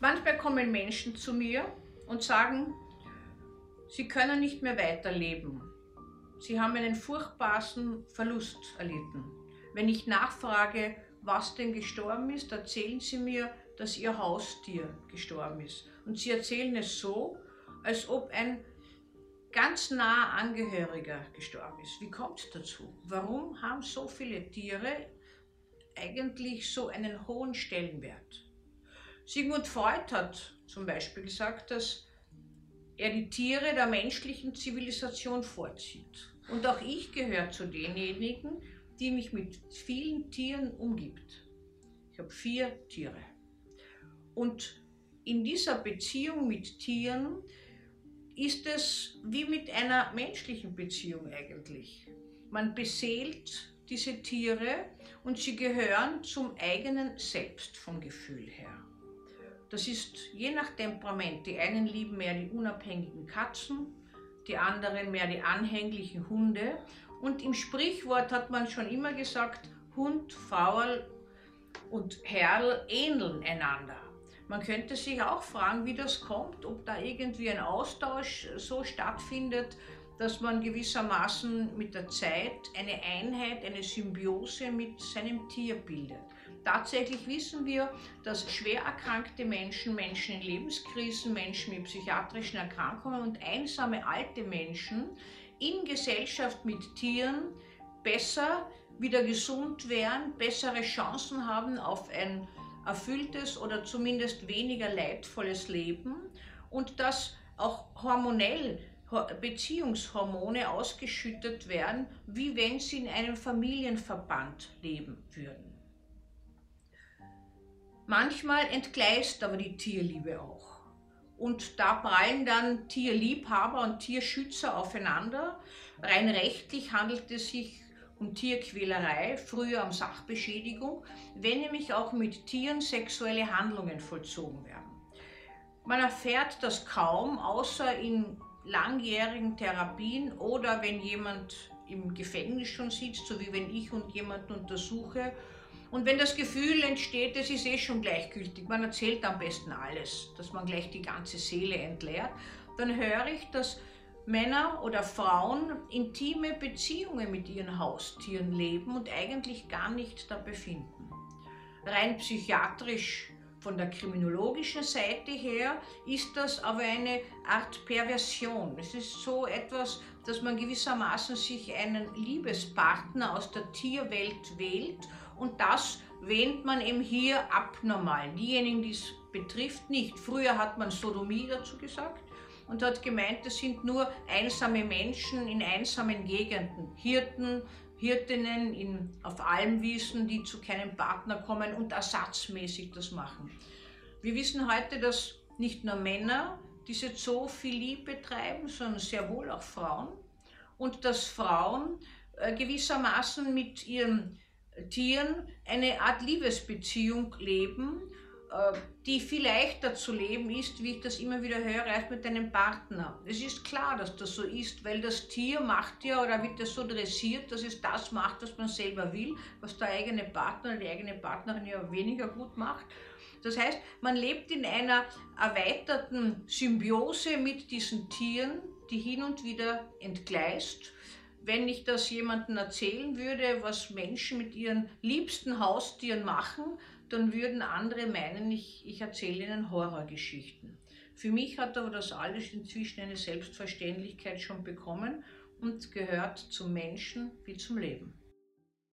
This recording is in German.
Manchmal kommen Menschen zu mir und sagen, sie können nicht mehr weiterleben. Sie haben einen furchtbaren Verlust erlitten. Wenn ich nachfrage, was denn gestorben ist, erzählen sie mir, dass ihr Haustier gestorben ist. Und sie erzählen es so, als ob ein ganz naher Angehöriger gestorben ist. Wie kommt es dazu? Warum haben so viele Tiere eigentlich so einen hohen Stellenwert? Sigmund Freud hat zum Beispiel gesagt, dass er die Tiere der menschlichen Zivilisation vorzieht. Und auch ich gehöre zu denjenigen, die mich mit vielen Tieren umgibt. Ich habe vier Tiere. Und in dieser Beziehung mit Tieren ist es wie mit einer menschlichen Beziehung eigentlich. Man beseelt diese Tiere und sie gehören zum eigenen Selbst vom Gefühl her. Das ist je nach Temperament. Die einen lieben mehr die unabhängigen Katzen, die anderen mehr die anhänglichen Hunde. Und im Sprichwort hat man schon immer gesagt, Hund, Faul und Herrl ähneln einander. Man könnte sich auch fragen, wie das kommt, ob da irgendwie ein Austausch so stattfindet, dass man gewissermaßen mit der Zeit eine Einheit, eine Symbiose mit seinem Tier bildet. Tatsächlich wissen wir, dass schwer erkrankte Menschen, Menschen in Lebenskrisen, Menschen mit psychiatrischen Erkrankungen und einsame alte Menschen in Gesellschaft mit Tieren besser wieder gesund werden, bessere Chancen haben auf ein erfülltes oder zumindest weniger leidvolles Leben und dass auch hormonell Beziehungshormone ausgeschüttet werden, wie wenn sie in einem Familienverband leben würden. Manchmal entgleist aber die Tierliebe auch. Und da prallen dann Tierliebhaber und Tierschützer aufeinander. Rein rechtlich handelt es sich um Tierquälerei, früher um Sachbeschädigung, wenn nämlich auch mit Tieren sexuelle Handlungen vollzogen werden. Man erfährt das kaum, außer in langjährigen Therapien oder wenn jemand im Gefängnis schon sitzt, so wie wenn ich und jemanden untersuche und wenn das Gefühl entsteht, es ist eh schon gleichgültig, man erzählt am besten alles, dass man gleich die ganze Seele entleert, dann höre ich, dass Männer oder Frauen intime Beziehungen mit ihren Haustieren leben und eigentlich gar nicht da befinden. Rein psychiatrisch von der kriminologischen Seite her ist das aber eine Art Perversion. Es ist so etwas, dass man gewissermaßen sich einen Liebespartner aus der Tierwelt wählt und das wähnt man eben hier abnormal. Diejenigen, die es betrifft, nicht. Früher hat man Sodomie dazu gesagt und hat gemeint, das sind nur einsame Menschen in einsamen Gegenden. Hirten, Hirtinnen in, auf Almwiesen, die zu keinem Partner kommen und ersatzmäßig das machen. Wir wissen heute, dass nicht nur Männer diese Zoophilie betreiben, sondern sehr wohl auch Frauen. Und dass Frauen äh, gewissermaßen mit ihren Tieren eine Art Liebesbeziehung leben, äh, die viel leichter zu leben ist, wie ich das immer wieder höre, als mit einem Partner. Es ist klar, dass das so ist, weil das Tier macht ja oder wird das so dressiert, dass es das macht, was man selber will, was der eigene Partner oder die eigene Partnerin ja weniger gut macht. Das heißt, man lebt in einer erweiterten Symbiose mit diesen Tieren, die hin und wieder entgleist wenn ich das jemandem erzählen würde, was Menschen mit ihren liebsten Haustieren machen, dann würden andere meinen, ich, ich erzähle ihnen Horrorgeschichten. Für mich hat aber das alles inzwischen eine Selbstverständlichkeit schon bekommen und gehört zum Menschen wie zum Leben.